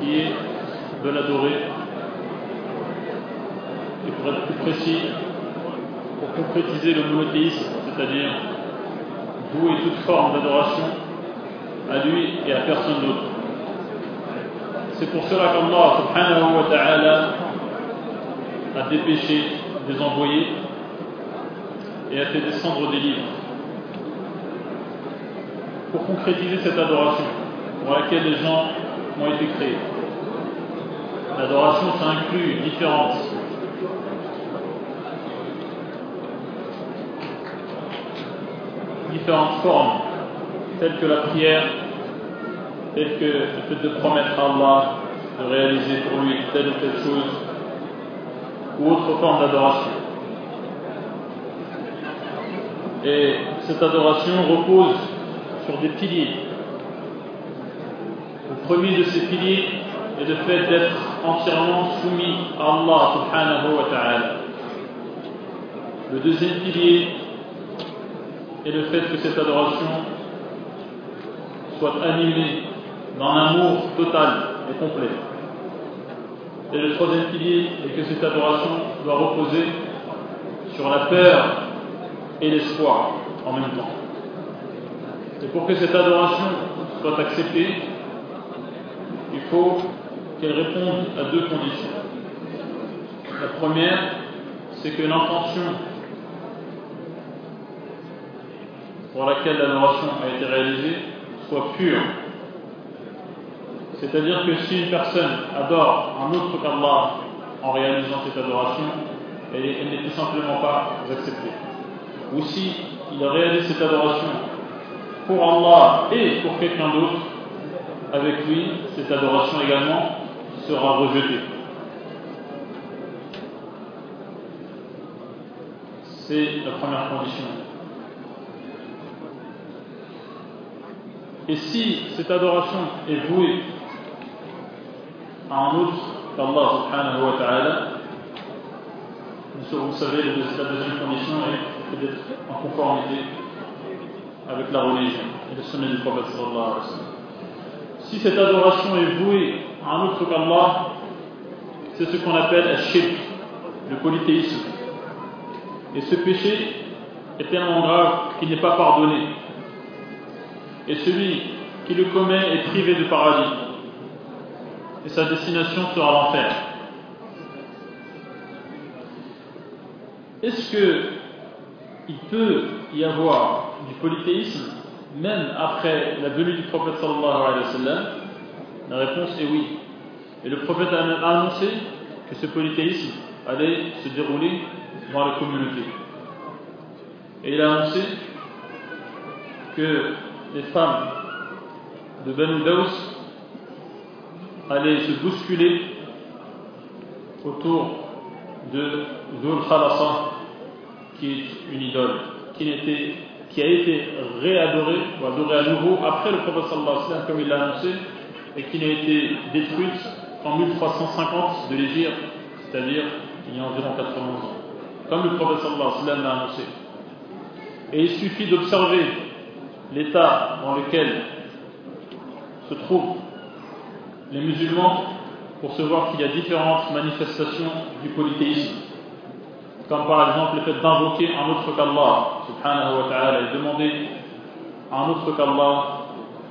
qui est de l'adorer. Et pour être plus précis, pour concrétiser le monothéisme, c'est-à-dire vouer toute forme d'adoration à lui et à personne d'autre. C'est pour cela qu'Allah subhanahu wa ta'ala a dépêché des envoyés et a fait descendre des livres pour concrétiser cette adoration pour laquelle les gens ont été créés. L'adoration, ça inclut différentes différentes formes, telles que la prière, telles que le fait de promettre à Allah de réaliser pour lui telle ou telle chose, ou autre forme d'adoration. Et cette adoration repose sur des piliers. Le premier de ces piliers est le fait d'être entièrement soumis à Allah subhanahu wa ta'ala. Le deuxième pilier est le fait que cette adoration soit animée dans l'amour total et complet. Et le troisième pilier est que cette adoration doit reposer sur la peur et l'espoir en même temps. Et pour que cette adoration soit acceptée, il faut qu'elle réponde à deux conditions. La première, c'est que l'intention pour laquelle l'adoration a été réalisée soit pure. C'est-à-dire que si une personne adore un autre qu'Allah en réalisant cette adoration, elle, n'est tout simplement pas acceptée. Ou si il réalise cette adoration pour Allah et pour quelqu'un d'autre, avec lui, cette adoration également sera rejetée. C'est la première condition. Et si cette adoration est vouée à un autre qu'Allah subhanahu wa ta'ala, vous savez, la deuxième condition est d'être en conformité avec la religion et le sommet du prophète sallallahu alayhi wa. Si cette adoration est vouée à un autre qu'Allah, c'est ce qu'on appelle un shirk, le polythéisme. Et ce péché est tellement grave qu'il n'est pas pardonné. Et celui qui le commet est privé de paradis. Et sa destination sera l'enfer. Est-ce que il peut y avoir du polythéisme même après la venue du prophète sallallahu alayhi wa sallam La réponse est oui. Et le prophète a annoncé que ce polythéisme allait se dérouler dans la communauté. Et il a annoncé que les femmes de Banu Daous allaient se bousculer autour de Dhul Khalasa, qui est une idole, qui, était, qui a été réadorée, ou adorée à nouveau après le prophète sallallahu alayhi wa sallam, comme il l'a annoncé, et qui n'a été détruite qu'en 1350 de l'Égypte, c'est-à-dire il y a environ 80 ans, comme le prophète sallallahu alayhi sallam l'a annoncé. Et il suffit d'observer l'état dans lequel se trouvent les musulmans pour se voir qu'il y a différentes manifestations du polythéisme. Comme par exemple le fait d'invoquer un autre qu'Allah, subhanahu wa ta'ala, et demander à un autre qu'Allah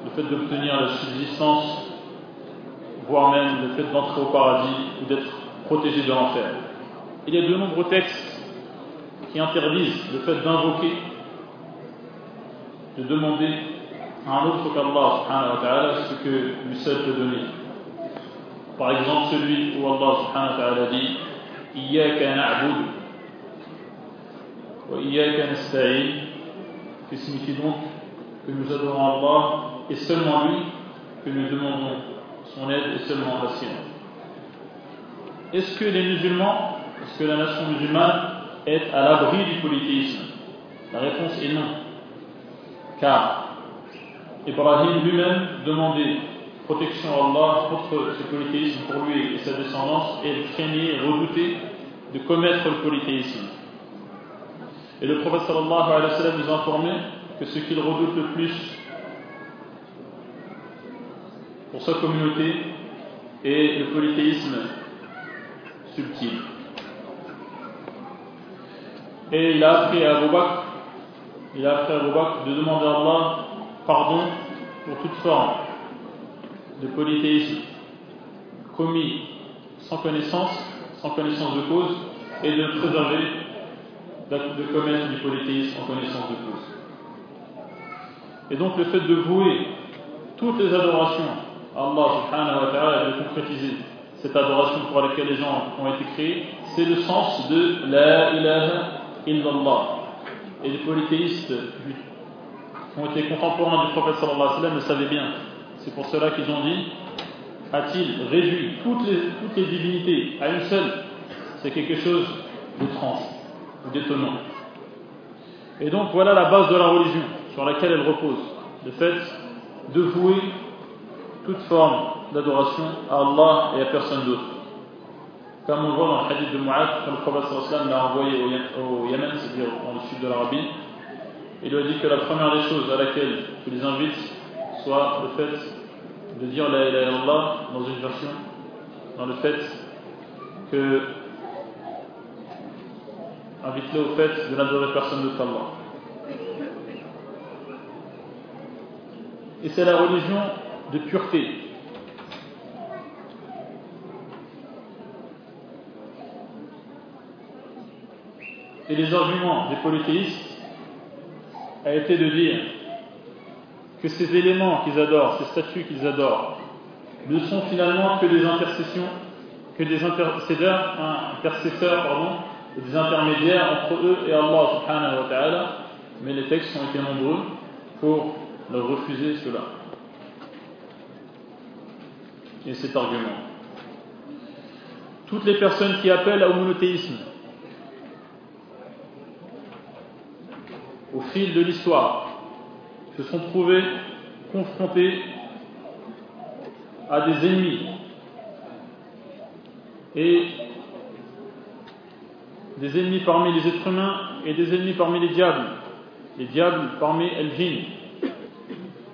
le fait d'obtenir la subsistance, voire même le fait d'entrer au paradis ou d'être protégé de l'enfer. Il y a de nombreux textes qui interdisent le fait d'invoquer de demander à un autre qu'Allah subhanahu wa ta'ala ce que lui peut donner. Par exemple, celui où Allah subhanahu wa ta'ala dit Iyaka na'budu qui signifie donc que nous adorons Allah et seulement lui que nous demandons son aide et seulement la sienne. Est-ce que les musulmans, est-ce que la nation musulmane est à l'abri du polythéisme? La réponse est non. Car Ibrahim lui-même demandait protection à Allah contre ce polythéisme pour lui et sa descendance, et il craignait et redoutait de commettre le polythéisme. Et le prophète sallallahu alayhi wa sallam nous informait que ce qu'il redoute le plus pour sa communauté et le polythéisme subtil. Et il a appris à Abu a de demander à Allah pardon pour toute forme de polythéisme commis sans connaissance, sans connaissance de cause, et de préserver de commettre du polythéisme en connaissance de cause. Et donc le fait de vouer toutes les adorations à Allah subhanahu wa ta'ala et de concrétiser cette adoration pour laquelle les gens ont été créés, c'est le sens de La ilaha illallah. Et les polythéistes ont été contemporains du prophète sallallahu le savaient bien. C'est pour cela qu'ils ont dit a-t-il réduit toutes les, toutes les divinités à une seule? C'est quelque chose d'étrange ou d'étonnant. Et donc voilà la base de la religion sur laquelle elle repose. Le fait de vouer toute forme d'adoration à Allah et à personne d'autre. Comme on le voit dans le hadith de Mu'ad, quand le prophète l'a envoyé au Yémen, c'est-à-dire dans le sud de l'Arabie, il lui a dit que la première des choses à laquelle tu les invites soit le fait de dire la ilaha illallah dans une version, dans le fait que invite-le au fait de n'adorer personne d'autre qu'Allah. Et c'est la religion de pureté. Et les arguments des polythéistes a été de dire que ces éléments qu'ils adorent, ces statues qu'ils adorent, ne sont finalement que des intercessions, que des intercesseurs, intercesseurs pardon, des intermédiaires entre eux et Allah subhanahu wa ta'ala, mais les textes ont été nombreux pour leur refuser cela. Et cet argument. Toutes les personnes qui appellent au monothéisme, au fil de l'histoire, se sont trouvés confrontés à des ennemis et des ennemis parmi les êtres humains et des ennemis parmi les diables, les diables parmi el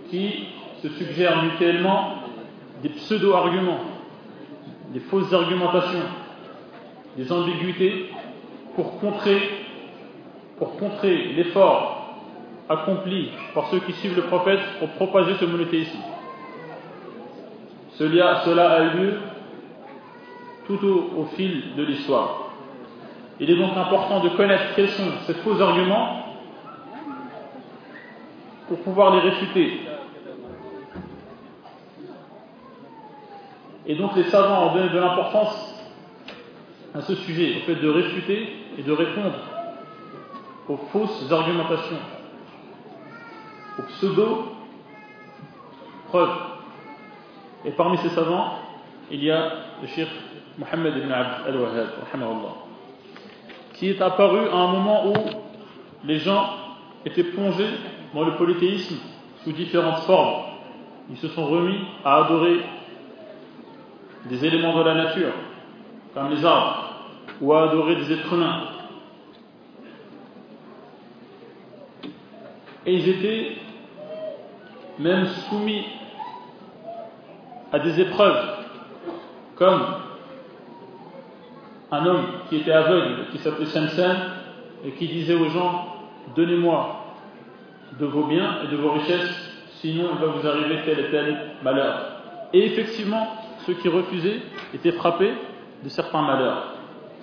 qui se suggèrent mutuellement des pseudo-arguments, des fausses argumentations, des ambiguïtés pour contrer, pour contrer l'effort accompli par ceux qui suivent le prophète pour propager ce monothéisme. Cela a eu lieu tout au, fil de l'histoire. Il est donc important de connaître quels sont ces faux arguments pour pouvoir les réfuter. Et donc les savants ont donné de l'importance à ce sujet, au fait de réfuter et de répondre aux fausses argumentations aux pseudo-preuves. Et parmi ces savants, il y a le shir Mohammed ibn Abd al-Wahhab, qui est apparu à un moment où les gens étaient plongés dans le polythéisme sous différentes formes. Ils se sont remis à adorer des éléments de la nature, comme les arbres, ou à adorer des êtres humains. Et ils étaient même soumis à des épreuves, comme un homme qui était aveugle, qui s'appelait Samson, et qui disait aux gens Donnez-moi de vos biens et de vos richesses, sinon il va vous arriver tel et tel malheur. Et effectivement, ceux qui refusaient étaient frappés de certains malheurs.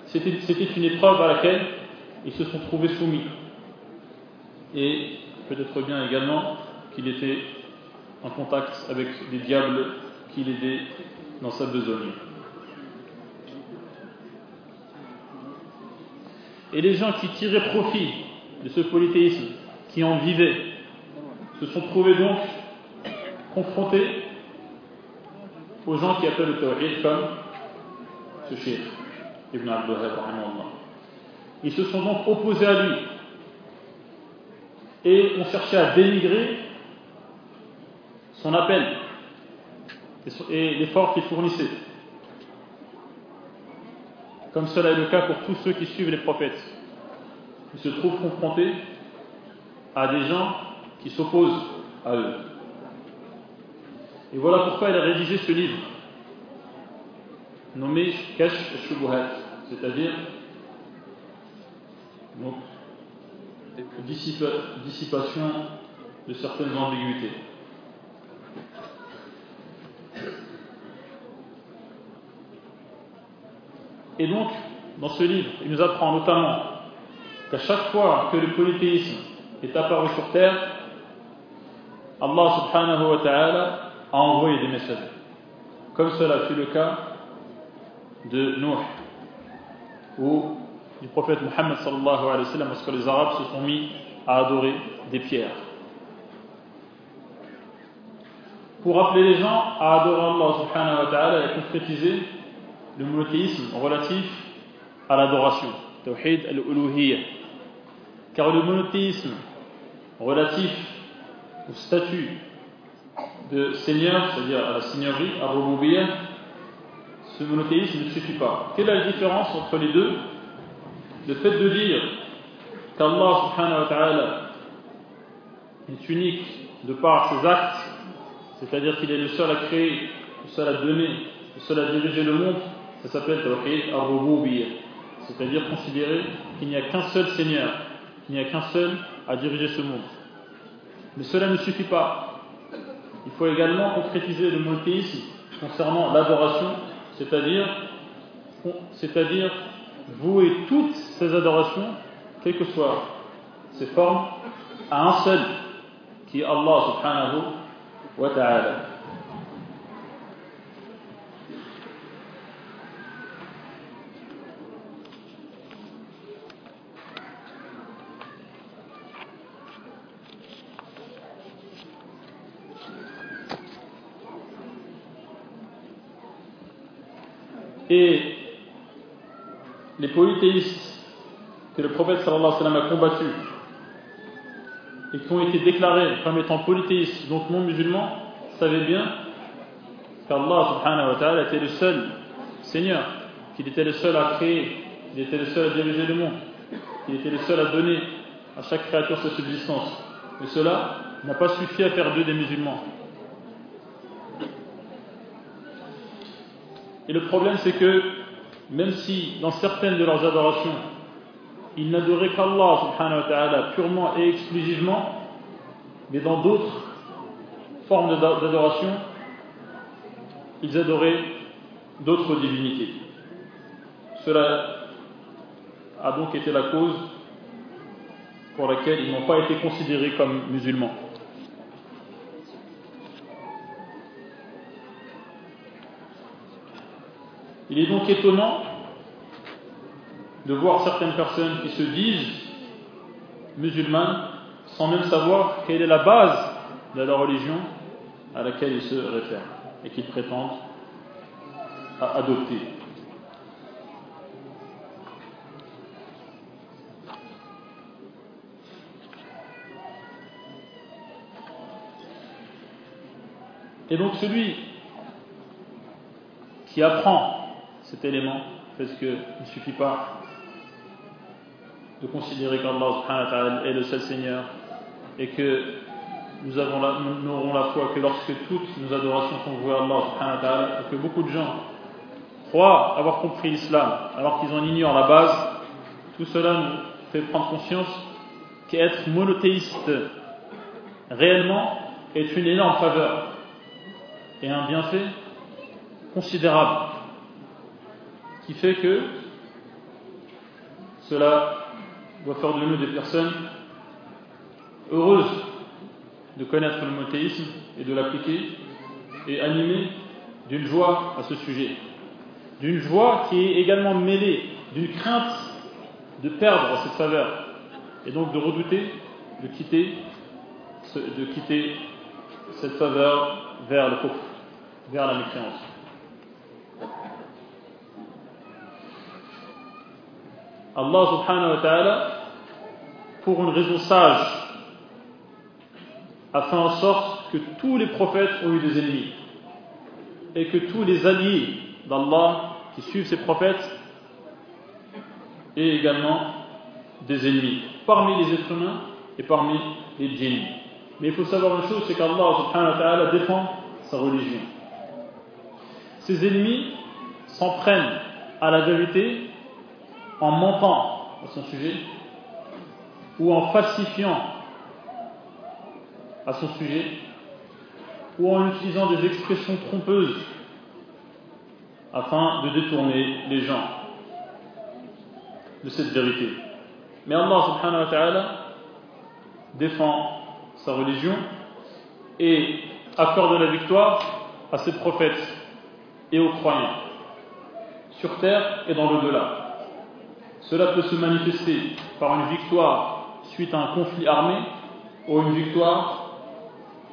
C'était une épreuve à laquelle ils se sont trouvés soumis. Et peut-être bien également qu'il était en contact avec des diables qui l'aidaient dans sa besogne. Et les gens qui tiraient profit de ce polythéisme, qui en vivaient, se sont trouvés donc confrontés aux gens qui appellent le tawhid comme ce shir, Ibn Abdul Ils se sont donc opposés à lui et ont cherché à dénigrer son appel et l'effort qu'il fournissait. Comme cela est le cas pour tous ceux qui suivent les prophètes. Ils se trouvent confrontés à des gens qui s'opposent à eux. Et voilà pourquoi il a rédigé ce livre, nommé Kash Shubuhat, c'est-à-dire dissipation de certaines ambiguïtés. Et donc, dans ce livre, il nous apprend notamment qu'à chaque fois que le polythéisme est apparu sur terre, Allah subhanahu wa ta'ala a envoyé des messagers. Comme cela fut le cas de Nuh, ou du prophète Muhammad sallallahu alayhi wa sallam, lorsque les Arabes se sont mis à adorer des pierres. Pour appeler les gens à adorer Allah subhanahu wa ta'ala et concrétiser le monothéisme relatif à l'adoration, tawhid al-uluhiyya. Car le monothéisme relatif au statut de seigneur, c'est-à-dire à la seigneurie, à Rububiyyah, ce monothéisme ne suffit pas. Quelle est la différence entre les deux? Le fait de dire qu'Allah subhanahu wa ta'ala est unique de par ses actes, c'est-à-dire qu'il est le seul à créer, le seul à donner, le seul à diriger le monde, ça s'appelle Tawhid al c'est-à-dire considérer qu'il n'y a qu'un seul Seigneur, qu'il n'y a qu'un seul à diriger ce monde. Mais cela ne suffit pas. Il faut également concrétiser le monothéisme concernant l'adoration, c'est-à-dire c'est-à-dire vouer toutes ces adorations, quelles que soient ces formes, à un seul, qui est Allah subhanahu wa ta'ala. Et les polythéistes que le prophète sallallahu alayhi wa sallam a combattus et qui ont été déclarés comme étant polythéistes, donc non musulmans, savaient bien qu'Allah subhanahu wa ta'ala était le seul Seigneur, qu'il était le seul à créer, qu'il était le seul à diriger le monde, qu'il était le seul à donner à chaque créature sa subsistance. Mais cela n'a pas suffi à faire d'eux des musulmans. Et le problème, c'est que même si dans certaines de leurs adorations, ils n'adoraient qu'Allah subhanahu wa ta'ala purement et exclusivement, mais dans d'autres formes d'adoration, ils adoraient d'autres divinités. Cela a donc été la cause pour laquelle ils n'ont pas été considérés comme musulmans. Il est donc étonnant de voir certaines personnes qui se disent musulmanes sans même savoir quelle est la base de la religion à laquelle ils se réfèrent et qu'ils prétendent adopter. Et donc celui qui apprend cet élément, parce qu'il ne suffit pas de considérer qu'Allah est le seul Seigneur et que nous n'aurons la foi que lorsque toutes nos adorations sont vouées à Allah et que beaucoup de gens croient avoir compris l'islam alors qu'ils en ignorent la base, tout cela nous fait prendre conscience qu'être monothéiste réellement est une énorme faveur et un bienfait considérable qui fait que cela doit faire de nous des personnes heureuses de connaître le monothéisme et de l'appliquer et animées d'une joie à ce sujet. D'une joie qui est également mêlée d'une crainte de perdre cette faveur et donc de redouter de quitter, de quitter cette faveur vers le pauvre, vers la mécréance. Allah subhanahu wa ta'ala, pour une raison sage, a fait en sorte que tous les prophètes ont eu des ennemis et que tous les alliés d'Allah qui suivent ces prophètes aient également des ennemis parmi les êtres humains et parmi les djinns. Mais il faut savoir une chose, c'est qu'Allah subhanahu wa ta'ala défend sa religion. Ses ennemis s'en prennent à la vérité en mentant à son sujet ou en falsifiant à son sujet ou en utilisant des expressions trompeuses afin de détourner les gens de cette vérité. Mais Allah subhanahu wa ta'ala défend sa religion et accorde la victoire à ses prophètes et aux croyants, sur terre et dans l'au-delà. Cela peut se manifester par une victoire suite à un conflit armé ou une victoire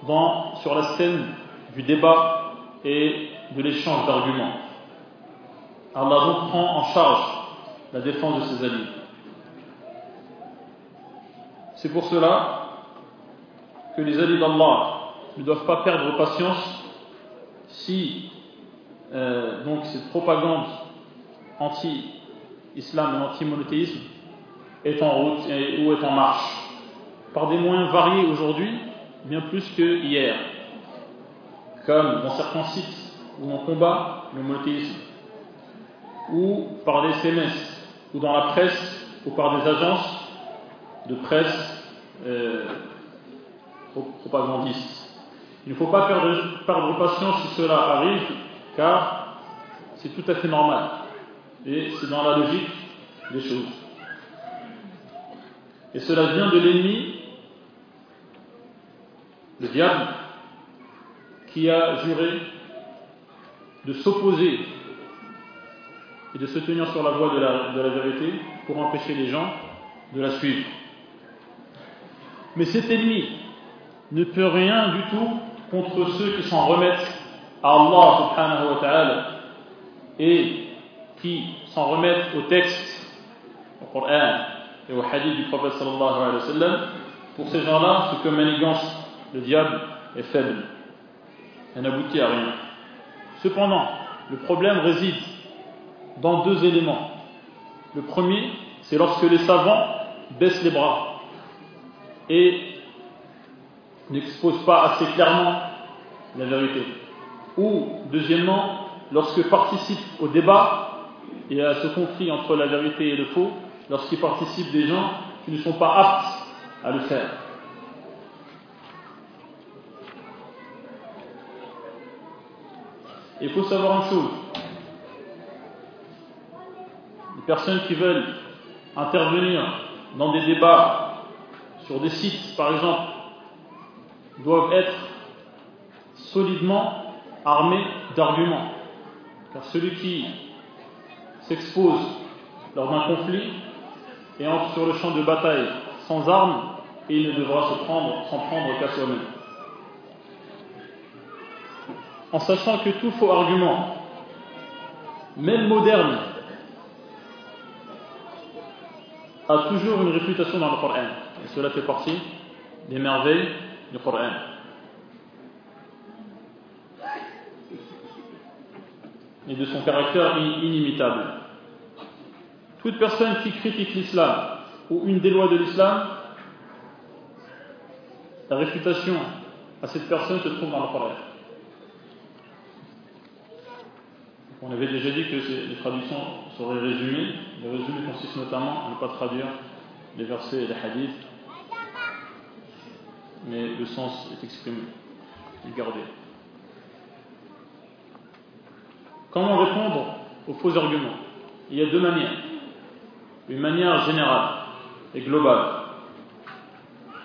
dans, sur la scène du débat et de l'échange d'arguments. Allah donc prend en charge la défense de ses alliés. C'est pour cela que les alliés d'Allah ne doivent pas perdre patience si euh, donc cette propagande anti-islam et anti-monothéisme est en route ou est en marche par des moyens variés aujourd'hui, bien plus que hier, comme dans certains sites où on combat le monothéisme, ou par des SMS, ou dans la presse, ou par des agences de presse euh, propagandistes. Il ne faut pas perdre patience si cela arrive, car c'est tout à fait normal. Et c'est dans la logique des choses. Et cela vient de l'ennemi, le diable, qui a juré de s'opposer et de se tenir sur la voie de la, vérité pour empêcher les gens de la suivre. Mais cet ennemi ne peut rien du tout contre ceux qui s'en remettent à Allah subhanahu wa ta'ala et qui s'en remettent au texte, au Coran et au hadith du prophète sallallahu alayhi wa sallam. Pour ces gens-là, ce que manigance le diable est faible. Elle n'aboutit à rien. Cependant, le problème réside dans deux éléments. Le premier, c'est lorsque les savants baissent les bras et n'exposent pas assez clairement la vérité. Ou, deuxièmement, lorsque participent au débat et à ce conflit entre la vérité et le faux, lorsqu'ils participent des gens qui ne sont pas aptes à le faire. Il faut savoir une chose, les personnes qui veulent intervenir dans des débats sur des sites, par exemple, doivent être solidement armés d'arguments. Car celui qui s'expose lors d'un conflit et entre sur le champ de bataille sans armes, il ne devra se prendre, s'en prendre qu'à soi-même. En sachant que tout faux argument, même moderne, a toujours une réputation dans le Coran. Et cela fait partie des merveilles du Coran. Et de son caractère inimitable. Toute personne qui critique l'islam ou une des lois de l'islam, la réfutation à cette personne se trouve dans le Coran. On avait déjà dit que les traductions seraient résumées. Le résumé consiste notamment à ne pas traduire les versets et les hadiths, mais le sens est exprimé, est gardé. Comment répondre aux faux arguments? Il y a deux manières. Une manière générale et globale,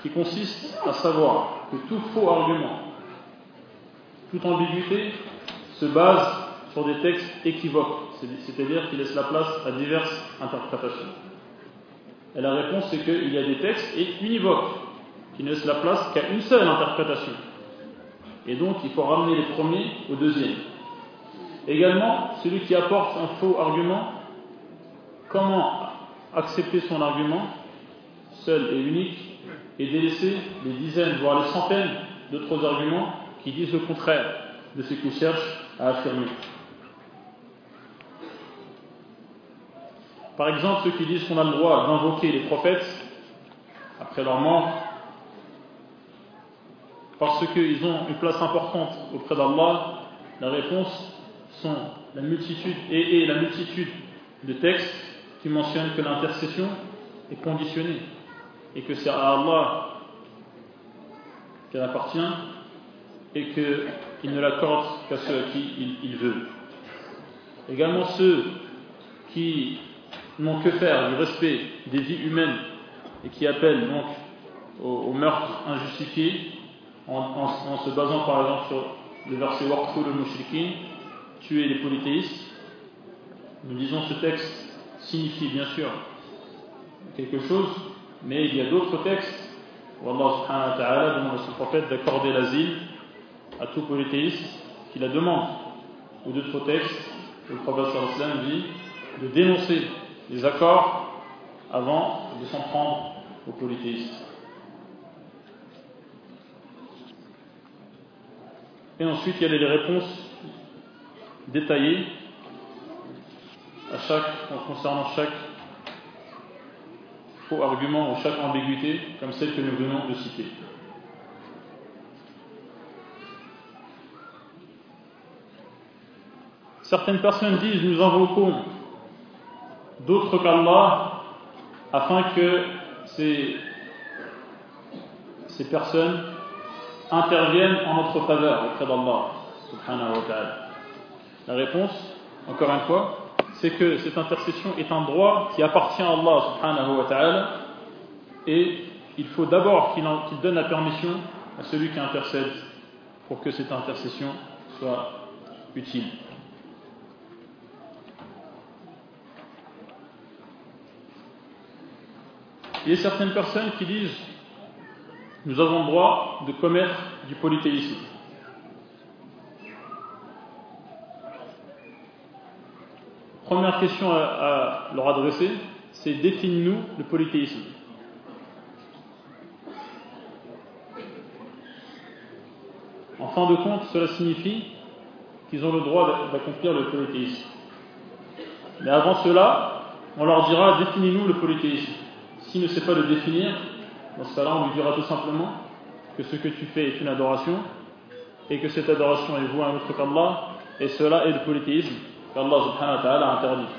qui consiste à savoir que tout faux argument, toute ambiguïté se base sur des textes équivoques, c'est-à-dire qui laissent la place à diverses interprétations. Et la réponse, c'est qu'il y a des textes univoques qui ne laissent la place qu'à une seule interprétation. Et donc, il faut ramener les premiers au deuxième. Également, celui qui apporte un faux argument, comment accepter son argument, seul et unique, et délaisser les dizaines, voire les centaines d'autres arguments qui disent le contraire de ce qu'il cherche à affirmer. Par exemple, ceux qui disent qu'on a le droit d'invoquer les prophètes après leur mort parce qu'ils ont une place importante auprès d'Allah La réponse sont la multitude et, la multitude de textes qui mentionnent que l'intercession est conditionnée et que c'est à Allah qu'elle appartient et qu'il ne l'accorde qu'à ceux à qui il, veut. Également ceux qui n'ont que faire du respect des vies humaines et qui appellent donc au, meurtre injustifié en, se basant par exemple sur le verset Waqful al-Mushrikin, tuer les polythéistes. Nous disons ce texte signifie bien sûr quelque chose, mais il y a d'autres textes où Allah subhanahu wa ta'ala demande à son prophète d'accorder l'asile à tout polythéiste qui la demande. Ou d'autres textes où le prophète sallallahu dit de dénoncer les accords avant de s'en prendre aux polythéistes. Et ensuite, il y a les réponses détaillées à chaque, concernant chaque faux argument ou chaque ambiguïté, comme celle que nous venons de citer. Certaines personnes disent nous invoquons d'autres qu'Allah afin que ces, ces personnes interviennent en notre faveur auprès d'Allah subhanahu wa ta'ala. La réponse, encore une fois, c'est que cette intercession est un droit qui appartient à Allah subhanahu wa ta'ala et il faut d'abord qu'il donne la permission à celui qui intercède pour que cette intercession soit utile. Il y a certaines personnes qui disent nous avons le droit de commettre du polythéisme. Première question à, leur adresser, c'est définis-nous le polythéisme. En fin de compte, cela signifie qu'ils ont le droit d'accomplir le polythéisme. Mais avant cela, on leur dira définis-nous le polythéisme. S'il ne sait pas le définir, dans ce cas-là, on lui dira tout simplement que ce que tu fais est une adoration et que cette adoration est vouée à un autre qu'Allah et cela est le polythéisme qu'Allah subhanahu wa ta'ala interdit.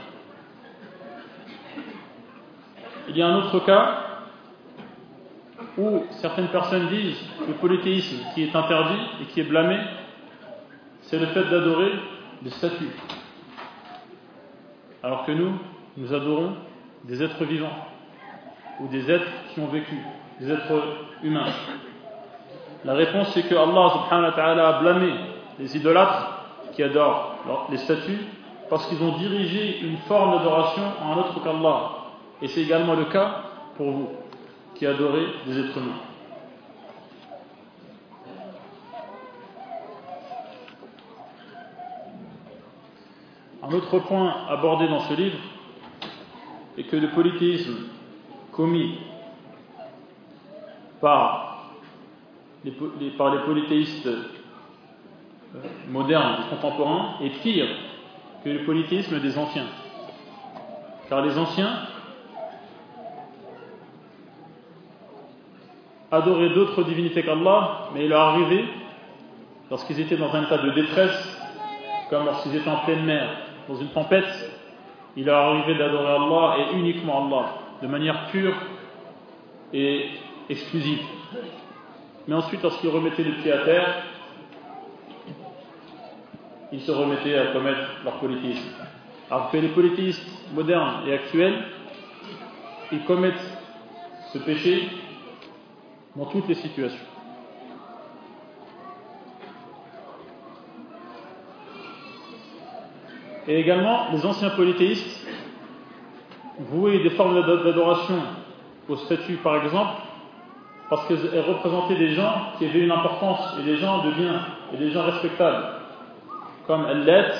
Il y a un autre cas où certaines personnes disent que le polythéisme qui est interdit et qui est blâmé, c'est le fait d'adorer des statues. Alors que nous, nous adorons des êtres vivants ou des êtres qui ont vécu des êtres humains La réponse c'est que Allah subhanahu wa ta'ala a blâmé les idolâtres qui adorent les statues parce qu'ils ont dirigé une forme d'adoration à un autre qu'Allah. Et c'est également le cas pour vous qui adorez des êtres humains. Un autre point abordé dans ce livre est que le polythéisme commis par les, par les polythéistes euh, modernes contemporains est pire que le polythéisme des anciens. Car les anciens adoraient d'autres divinités qu'Allah, mais il leur arrivait, lorsqu'ils étaient dans un état de détresse, comme lorsqu'ils étaient en pleine mer, dans une tempête, il leur arrivait d'adorer Allah et uniquement Allah, de manière pure et exclusive. Mais ensuite, lorsqu'ils remettaient les pieds à terre, ils se remettaient à commettre leur polythéisme. Alors que les polythéistes modernes et actuels, ils commettent ce péché dans toutes les situations. Et également, les anciens polythéistes vouaient des formes d'adoration aux statues, par exemple, parce qu'elles représentaient des gens qui avaient une importance et des gens de bien et des gens respectables, comme Allet,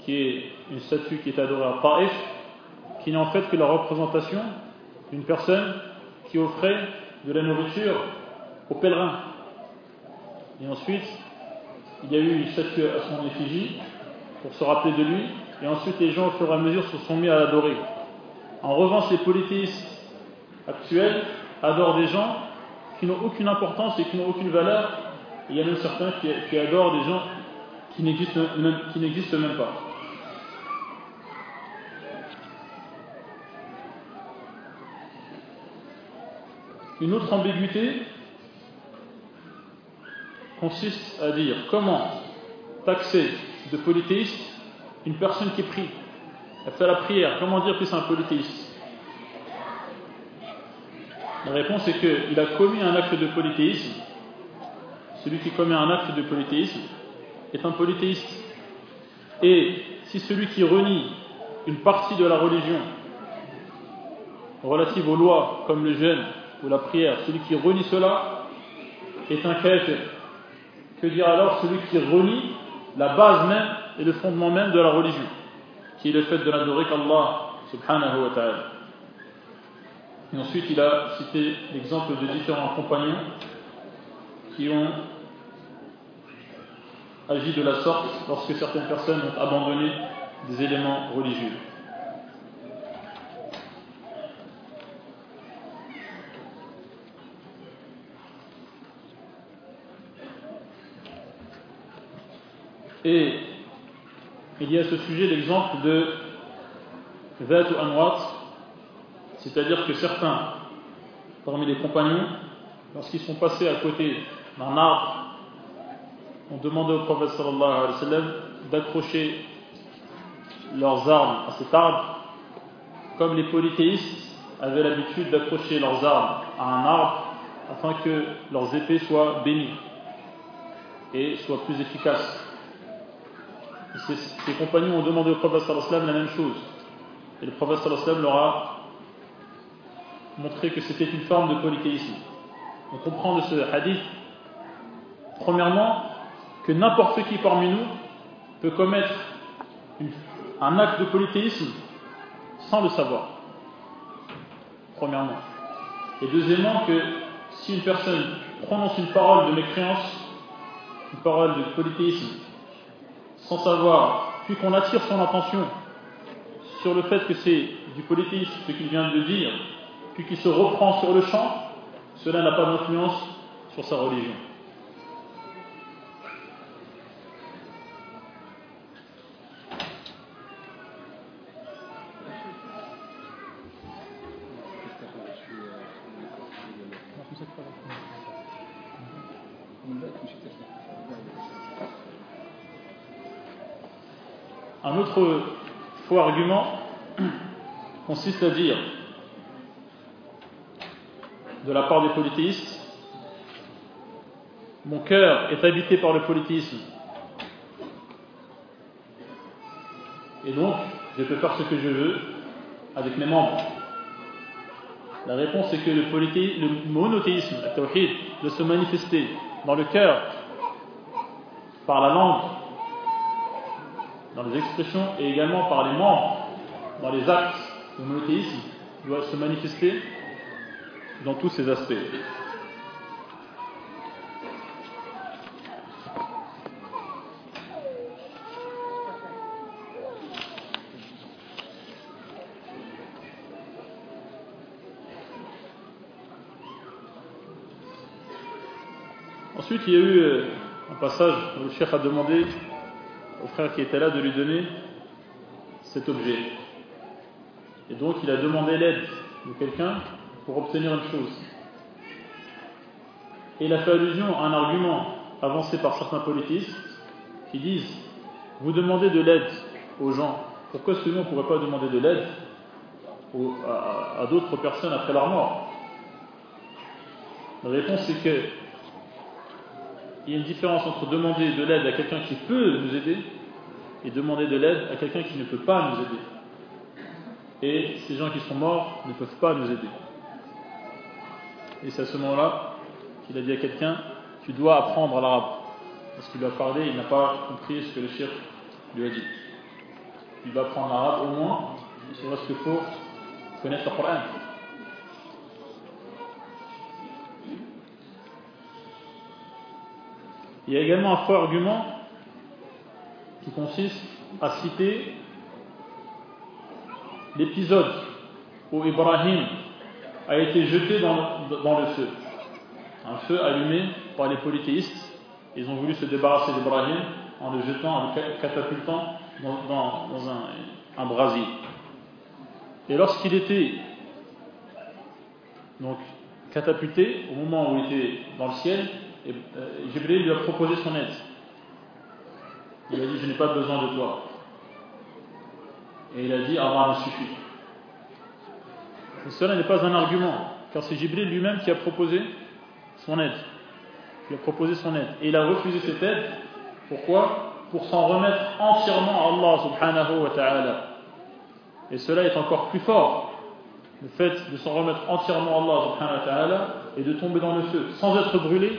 qui est une statue qui est adorée à Taif, qui n'est en fait que la représentation d'une personne qui offrait de la nourriture aux pèlerins. Et ensuite, il y a eu une statue à son effigie pour se rappeler de lui, et ensuite les gens au fur et à mesure se sont mis à l'adorer. En revanche, les polythéistes actuels adorent des gens qui n'ont aucune importance et qui n'ont aucune valeur. Il y a même certains qui, adorent des gens qui n'existent même pas. Une autre ambiguïté consiste à dire comment taxer de polythéiste une personne qui prie. Elle fait la prière. Comment dire que c'est un polythéiste? La réponse est qu'il a commis un acte de polythéisme. Celui qui commet un acte de polythéisme est un polythéiste. Et si celui qui renie une partie de la religion relative aux lois, comme le jeûne ou la prière, celui qui renie cela est un kafir. Que dire alors celui qui renie la base même et le fondement même de la religion, qui est le fait de n'adorer qu'Allah subhanahu wa ta'ala. Et ensuite, il a cité l'exemple de différents compagnons qui ont agi de la sorte lorsque certaines personnes ont abandonné des éléments religieux. Et il y a à ce sujet l'exemple de Zat ou c'est-à-dire que certains, parmi les compagnons, lorsqu'ils sont passés à côté d'un arbre, ont demandé au prophète sallallahu d'accrocher leurs armes à cet arbre, comme les polythéistes avaient l'habitude d'accrocher leurs armes à un arbre afin que leurs épées soient bénies et soient plus efficaces. Ses, compagnons ont demandé au prophète sallallahu la même chose. Et le prophète sallallahu leur a montré que c'était une forme de polythéisme. On comprend de ce hadith, premièrement, que n'importe qui parmi nous peut commettre un acte de polythéisme sans le savoir. Premièrement. Et deuxièmement, que si une personne prononce une parole de mécréance, une parole de polythéisme, sans savoir, puis qu'on attire son attention sur le fait que c'est du polythéisme ce qu'il vient de dire, puis qu'il se reprend sur le champ, cela n'a pas d'influence sur sa religion. Faux argument consiste à dire, de la part des polythéistes, mon cœur est habité par le polythéisme. Et donc, je peux faire ce que je veux avec mes membres. La réponse est que le, le monothéisme, le tawhid, doit se manifester dans le cœur, par la langue, dans les expressions et également par les membres, dans les actes. Le monothéisme doit se manifester dans tous ces aspects. Ensuite, il y a eu euh, un passage où le chef a demandé qui était là de lui donner cet objet. Et donc il a demandé l'aide de quelqu'un pour obtenir une chose. Et il a fait allusion à un argument avancé par certains politistes qui disent Vous demandez de l'aide aux gens, pourquoi est-ce que nous ne pourrait pas demander de l'aide à, à d'autres personnes après leur mort? La réponse est que il y a une différence entre demander de l'aide à quelqu'un qui peut nous aider et demander de l'aide à quelqu'un qui ne peut pas nous aider. Et ces gens qui sont morts ne peuvent pas nous aider. Et c'est à ce moment-là qu'il a dit à quelqu'un Tu dois apprendre l'arabe. Parce qu'il lui a parlé, il n'a pas compris ce que le chef lui a dit. Il doit apprendre l'arabe au moins, c'est ce qu'il faut connaître le Coran. Il y a également un faux argument qui consiste à citer l'épisode où Ibrahim a été jeté dans, le feu. un feu allumé par les polythéistes. Ils ont voulu se débarrasser d'Ibrahim en le jetant, en le catapultant dans, un, brasier. Et lorsqu'il était donc catapulté, au moment où il était dans le ciel, et, euh, lui a proposé son aide. Il a dit Je n'ai pas besoin de toi. Et il a dit Allah me suffit. Et cela n'est pas un argument, car c'est Jibril lui-même qui a proposé son aide. Il a proposé son aide. Et il a refusé cette aide. Pourquoi? Pour s'en remettre entièrement à Allah subhanahu wa ta'ala. Et cela est encore plus fort. Le fait de s'en remettre entièrement à Allah subhanahu wa ta'ala et de tomber dans le feu sans être brûlé,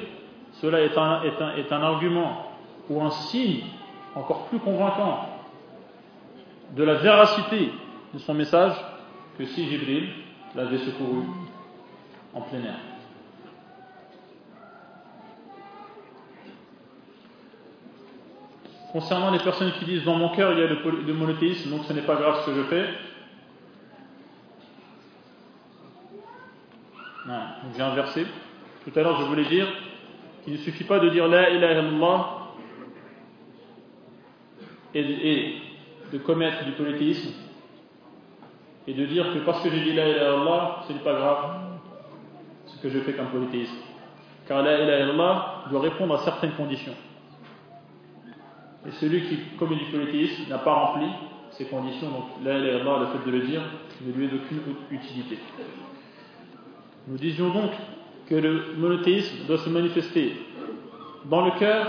cela est un, est un, est un argument ou un signe encore plus convaincant de la véracité de son message que si Jibril l'avait secouru en plein air. Concernant les personnes qui disent dans mon cœur il y a le, monothéisme, donc ce n'est pas grave ce que je fais. Non, j'ai inversé. Tout à l'heure je voulais dire qu'il ne suffit pas de dire la ilaha illallah et, de commettre du polythéisme et de dire que parce que j'ai dit la ilaha illallah, ce n'est pas grave ce que je fais comme polythéisme. Car la ilaha illallah doit répondre à certaines conditions. Et celui qui commet du polythéisme n'a pas rempli ces conditions, donc la ilaha illallah, le fait de le dire, ne lui est d'aucune utilité. Nous disions donc que le monothéisme doit se manifester dans le cœur,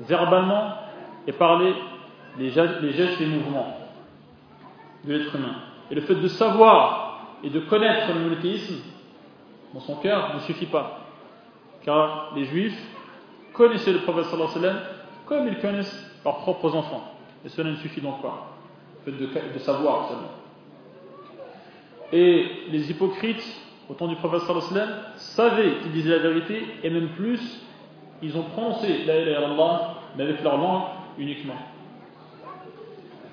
verbalement et parler les gestes et les mouvements de l'être humain. Et le fait de savoir et de connaître le monothéisme dans son cœur ne suffit pas. Car les juifs connaissaient le prophète sallallahu alayhi sallam comme ils connaissent leurs propres enfants. Et cela ne suffit donc pas. Le fait de, savoir seulement. Et les hypocrites, au temps du prophète sallallahu sallam, savaient qu'ils disaient la vérité, et même plus, ils ont prononcé la ilaha mais avec leur langue uniquement.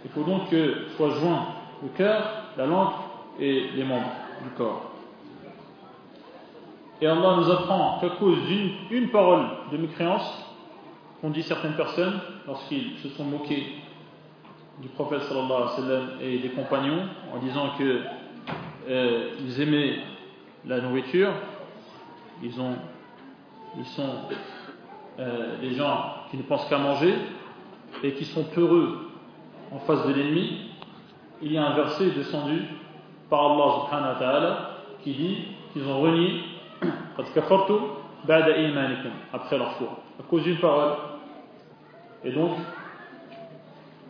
Il faut donc que soient joints le cœur, la langue et les membres du corps. Et Allah nous apprend qu'à cause d'une une parole de mécréance, qu'ont dit certaines personnes lorsqu'ils se sont moqués du prophète et des compagnons en disant qu'ils euh, aimaient la nourriture, ils sont euh, des gens qui ne pensent qu'à manger et qui sont peureux en face de l'ennemi, il y a un verset descendu par Allah qui dit qu'ils ont renié après leur foi, à cause d'une parole. Et donc,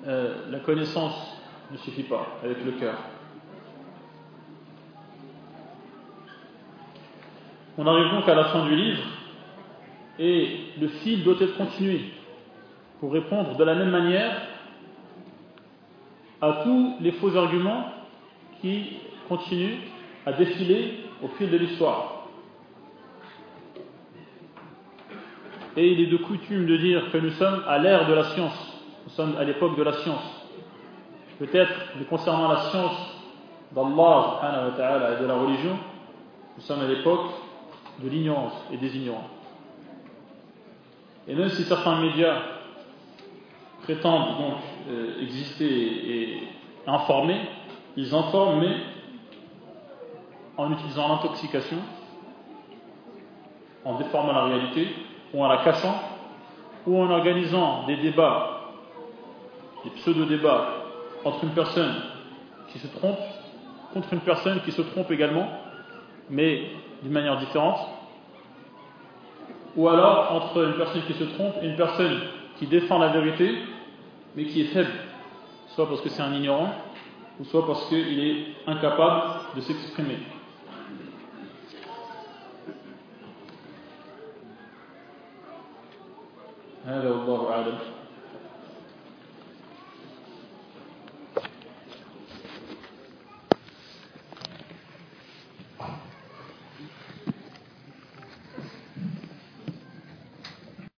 euh, la connaissance ne suffit pas avec le cœur. On arrive donc à la fin du livre et le fil doit être continué pour répondre de la même manière à tous les faux arguments qui continuent à défiler au fil de l'histoire. Et il est de coutume de dire que nous sommes à l'ère de la science, nous sommes à l'époque de la science. Peut-être, concernant la science d'Allah et de la religion, nous sommes à l'époque de l'ignorance et des ignorants. Et même si certains médias prétendent donc euh, exister et informer, ils informent, mais en utilisant l'intoxication, en déformant la réalité, ou en la cachant, ou en organisant des débats, des pseudo-débats entre une personne qui se trompe contre une personne qui se trompe également, mais d'une manière différente, ou alors entre une personne qui se trompe et une personne qui défend la vérité, mais qui est faible, soit parce que c'est un ignorant, ou soit parce qu'il est incapable de s'exprimer. هذا والله أعلم